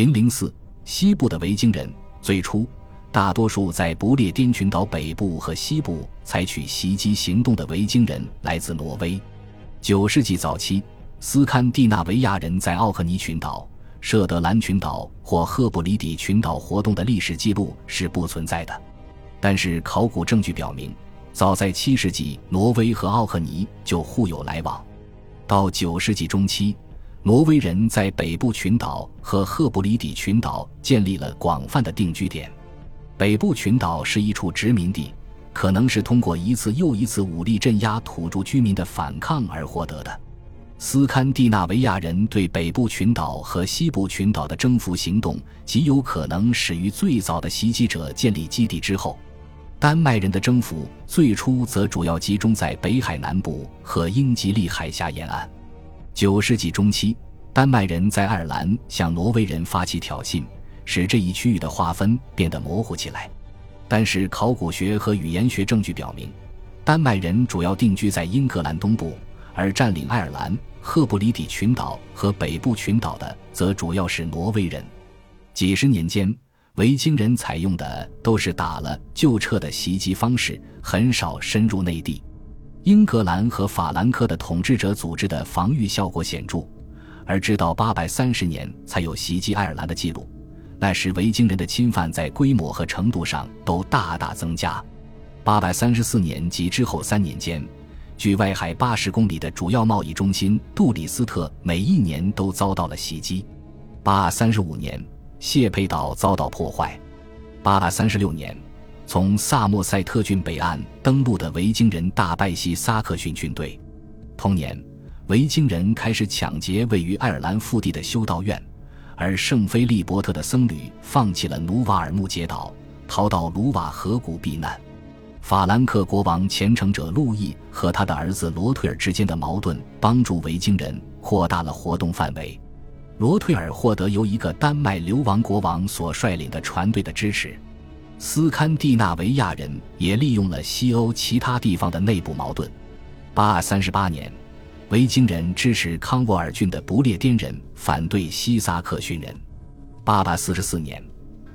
零零四，西部的维京人最初大多数在不列颠群岛北部和西部采取袭击行动的维京人来自挪威。九世纪早期，斯堪的纳维亚人在奥克尼群岛、舍德兰群岛或赫布里底群岛活动的历史记录是不存在的。但是考古证据表明，早在七世纪，挪威和奥克尼就互有来往。到九世纪中期，挪威人在北部群岛和赫布里底群岛建立了广泛的定居点。北部群岛是一处殖民地，可能是通过一次又一次武力镇压土著居民的反抗而获得的。斯堪的纳维亚人对北部群岛和西部群岛的征服行动极有可能始于最早的袭击者建立基地之后。丹麦人的征服最初则主要集中在北海南部和英吉利海峡沿岸。九世纪中期，丹麦人在爱尔兰向挪威人发起挑衅，使这一区域的划分变得模糊起来。但是，考古学和语言学证据表明，丹麦人主要定居在英格兰东部，而占领爱尔兰、赫布里底群岛和北部群岛的则主要是挪威人。几十年间。维京人采用的都是打了就撤的袭击方式，很少深入内地。英格兰和法兰克的统治者组织的防御效果显著，而直到八百三十年才有袭击爱尔兰的记录。那时维京人的侵犯在规模和程度上都大大增加。八百三十四年及之后三年间，距外海八十公里的主要贸易中心杜里斯特每一年都遭到了袭击。八三十五年。谢佩岛遭到破坏。八百三十六年，从萨默塞特郡北岸登陆的维京人大败西萨克逊军队。同年，维京人开始抢劫位于爱尔兰腹地的修道院，而圣菲利伯特的僧侣放弃了努瓦尔木杰岛，逃到卢瓦河谷避难。法兰克国王虔诚者路易和他的儿子罗退尔之间的矛盾，帮助维京人扩大了活动范围。罗退尔获得由一个丹麦流亡国王所率领的船队的支持，斯堪的纳维亚人也利用了西欧其他地方的内部矛盾。八三十八年，维京人支持康沃尔郡的不列颠人反对西萨克逊人。八百四十四年，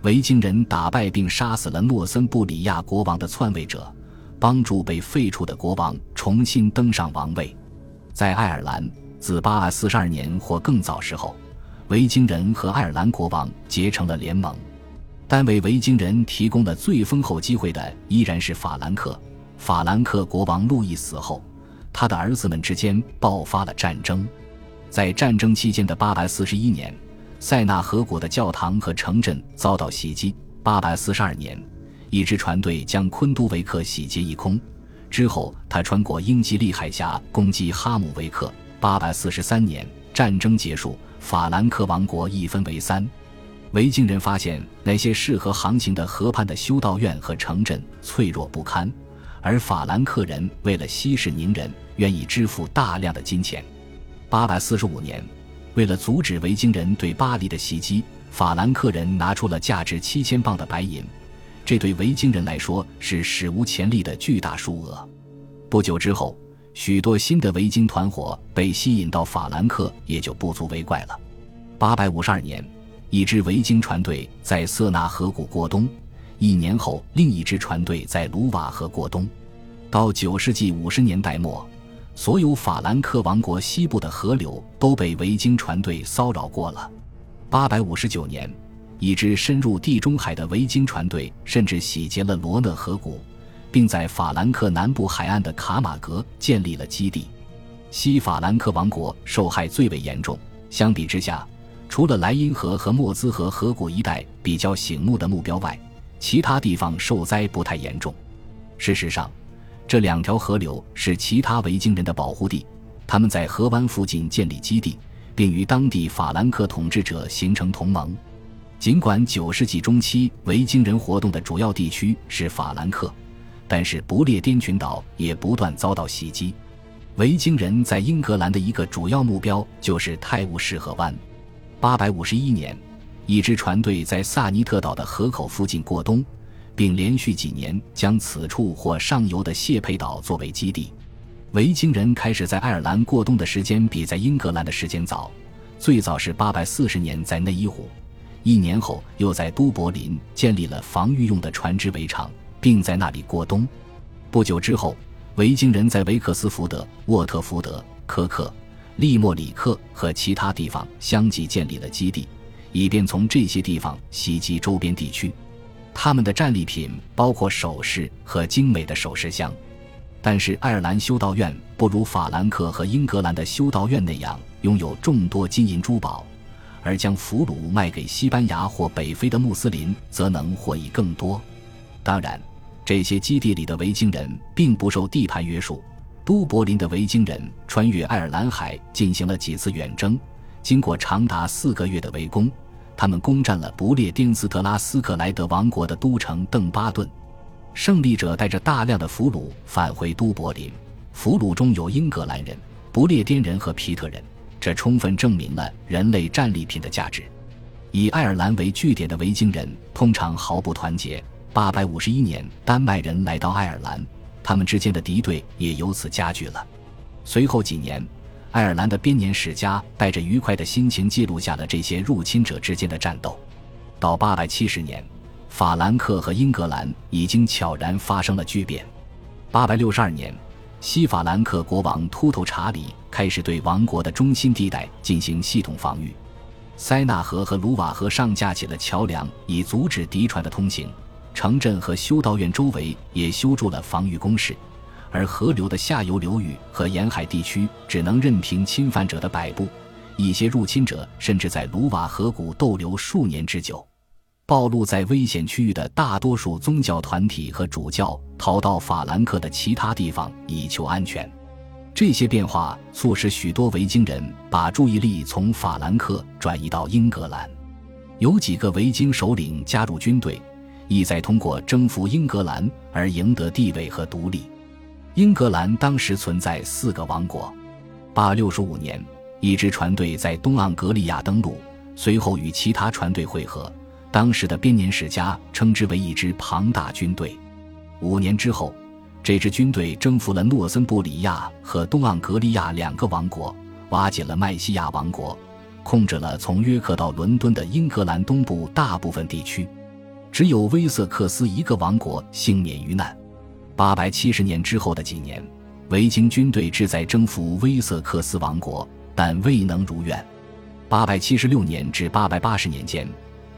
维京人打败并杀死了诺森布里亚国王的篡位者，帮助被废黜的国王重新登上王位。在爱尔兰，自八百四十二年或更早时候。维京人和爱尔兰国王结成了联盟，但为维京人提供了最丰厚机会的依然是法兰克。法兰克国王路易死后，他的儿子们之间爆发了战争。在战争期间的841年，塞纳河谷的教堂和城镇遭到袭击。842年，一支船队将昆都维克洗劫一空，之后他穿过英吉利海峡攻击哈姆维克。843年，战争结束。法兰克王国一分为三，维京人发现那些适合航行的河畔的修道院和城镇脆弱不堪，而法兰克人为了息事宁人，愿意支付大量的金钱。八百四十五年，为了阻止维京人对巴黎的袭击，法兰克人拿出了价值七千磅的白银，这对维京人来说是史无前例的巨大数额。不久之后。许多新的维京团伙被吸引到法兰克，也就不足为怪了。八百五十二年，一支维京船队在瑟纳河谷过冬；一年后，另一支船队在卢瓦河过冬。到九世纪五十年代末，所有法兰克王国西部的河流都被维京船队骚扰过了。八百五十九年，一支深入地中海的维京船队甚至洗劫了罗讷河谷。并在法兰克南部海岸的卡马格建立了基地。西法兰克王国受害最为严重。相比之下，除了莱茵河和莫兹河河谷一带比较醒目的目标外，其他地方受灾不太严重。事实上，这两条河流是其他维京人的保护地，他们在河湾附近建立基地，并与当地法兰克统治者形成同盟。尽管九世纪中期维京人活动的主要地区是法兰克。但是不列颠群岛也不断遭到袭击，维京人在英格兰的一个主要目标就是泰晤士河湾。八百五十一年，一支船队在萨尼特岛的河口附近过冬，并连续几年将此处或上游的谢佩岛作为基地。维京人开始在爱尔兰过冬的时间比在英格兰的时间早，最早是八百四十年在内伊湖，一年后又在都柏林建立了防御用的船只围场，并在那里过冬。不久之后，维京人在维克斯福德、沃特福德、科克、利莫里克和其他地方相继建立了基地，以便从这些地方袭击周边地区。他们的战利品包括首饰和精美的首饰箱。但是，爱尔兰修道院不如法兰克和英格兰的修道院那样拥有众多金银珠宝，而将俘虏卖给西班牙或北非的穆斯林则能获益更多。当然，这些基地里的维京人并不受地盘约束。都柏林的维京人穿越爱尔兰海进行了几次远征，经过长达四个月的围攻，他们攻占了不列颠斯特拉斯克莱德王国的都城邓巴顿。胜利者带着大量的俘虏返回都柏林，俘虏中有英格兰人、不列颠人和皮特人，这充分证明了人类战利品的价值。以爱尔兰为据点的维京人通常毫不团结。八百五十一年，丹麦人来到爱尔兰，他们之间的敌对也由此加剧了。随后几年，爱尔兰的编年史家带着愉快的心情记录下了这些入侵者之间的战斗。到八百七十年。法兰克和英格兰已经悄然发生了巨变。八百六十二年，西法兰克国王秃头查理开始对王国的中心地带进行系统防御。塞纳河和卢瓦河上架起了桥梁，以阻止敌船的通行。城镇和修道院周围也修筑了防御工事，而河流的下游流域和沿海地区只能任凭侵犯者的摆布。一些入侵者甚至在卢瓦河谷逗留数年之久。暴露在危险区域的大多数宗教团体和主教逃到法兰克的其他地方以求安全。这些变化促使许多维京人把注意力从法兰克转移到英格兰。有几个维京首领加入军队，意在通过征服英格兰而赢得地位和独立。英格兰当时存在四个王国。八六十五年，一支船队在东盎格利亚登陆，随后与其他船队会合。当时的编年史家称之为一支庞大军队。五年之后，这支军队征服了诺森布里亚和东盎格利亚两个王国，瓦解了麦西亚王国，控制了从约克到伦敦的英格兰东部大部分地区。只有威瑟克斯一个王国幸免于难。八百七十年之后的几年，维京军队志在征服威瑟克斯王国，但未能如愿。八百七十六年至八百八十年间。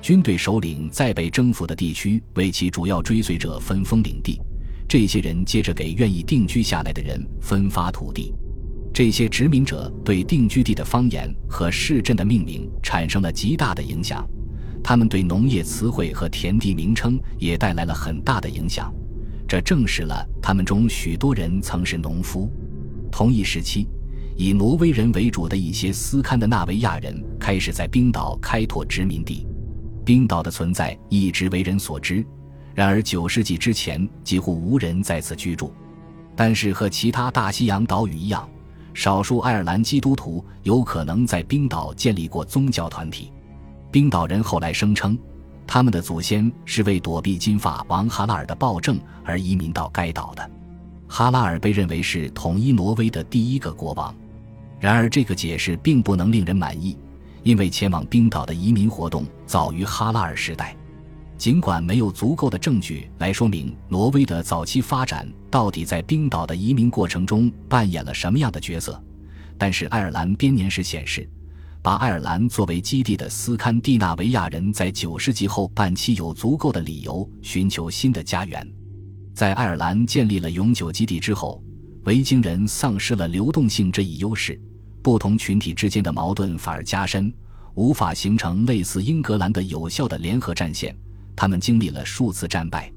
军队首领在被征服的地区为其主要追随者分封领地，这些人接着给愿意定居下来的人分发土地。这些殖民者对定居地的方言和市镇的命名产生了极大的影响，他们对农业词汇和田地名称也带来了很大的影响，这证实了他们中许多人曾是农夫。同一时期，以挪威人为主的一些斯堪的纳维亚人开始在冰岛开拓殖民地。冰岛的存在一直为人所知，然而九世纪之前几乎无人在此居住。但是和其他大西洋岛屿一样，少数爱尔兰基督徒有可能在冰岛建立过宗教团体。冰岛人后来声称，他们的祖先是为躲避金发王哈拉尔的暴政而移民到该岛的。哈拉尔被认为是统一挪威的第一个国王，然而这个解释并不能令人满意。因为前往冰岛的移民活动早于哈拉尔时代，尽管没有足够的证据来说明挪威的早期发展到底在冰岛的移民过程中扮演了什么样的角色，但是爱尔兰编年史显示，把爱尔兰作为基地的斯堪的纳维亚人在九世纪后半期有足够的理由寻求新的家园。在爱尔兰建立了永久基地之后，维京人丧失了流动性这一优势。不同群体之间的矛盾反而加深，无法形成类似英格兰的有效的联合战线。他们经历了数次战败。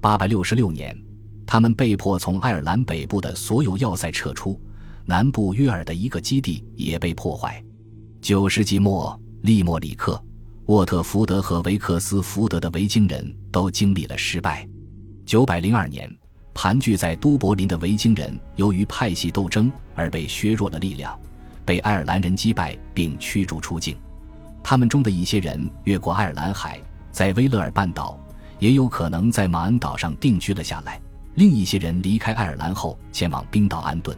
866年，他们被迫从爱尔兰北部的所有要塞撤出，南部约尔的一个基地也被破坏。9世纪末，利莫里克、沃特福德和维克斯福德的维京人都经历了失败。902年，盘踞在都柏林的维京人由于派系斗争而被削弱了力量。被爱尔兰人击败并驱逐出境，他们中的一些人越过爱尔兰海，在威勒尔半岛，也有可能在马恩岛上定居了下来。另一些人离开爱尔兰后前往冰岛安顿。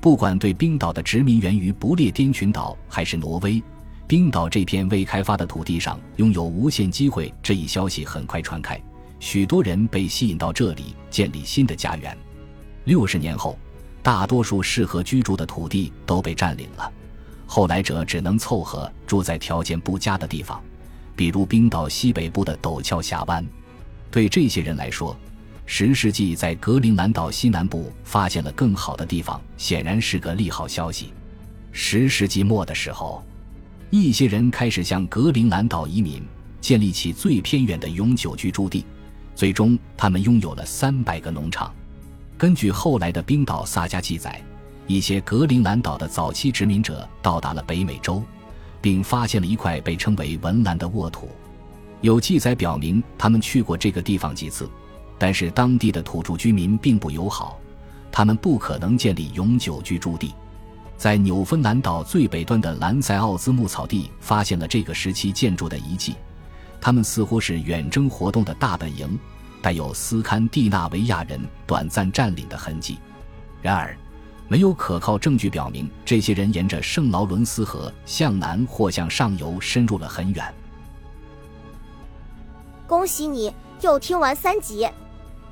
不管对冰岛的殖民源于不列颠群岛还是挪威，冰岛这片未开发的土地上拥有无限机会这一消息很快传开，许多人被吸引到这里建立新的家园。六十年后，大多数适合居住的土地都被占领了，后来者只能凑合住在条件不佳的地方，比如冰岛西北部的陡峭峡湾。对这些人来说，十世纪在格陵兰岛西南部发现了更好的地方，显然是个利好消息。十世纪末的时候。一些人开始向格陵兰岛移民，建立起最偏远的永久居住地。最终，他们拥有了三百个农场。根据后来的冰岛萨迦记载，一些格陵兰岛的早期殖民者到达了北美洲，并发现了一块被称为文兰的沃土。有记载表明，他们去过这个地方几次，但是当地的土著居民并不友好，他们不可能建立永久居住地。在纽芬兰岛最北端的兰塞奥兹牧草地，发现了这个时期建筑的遗迹，它们似乎是远征活动的大本营，带有斯堪的纳维亚人短暂占领的痕迹。然而，没有可靠证据表明这些人沿着圣劳伦斯河向南或向上游深入了很远。恭喜你又听完三集，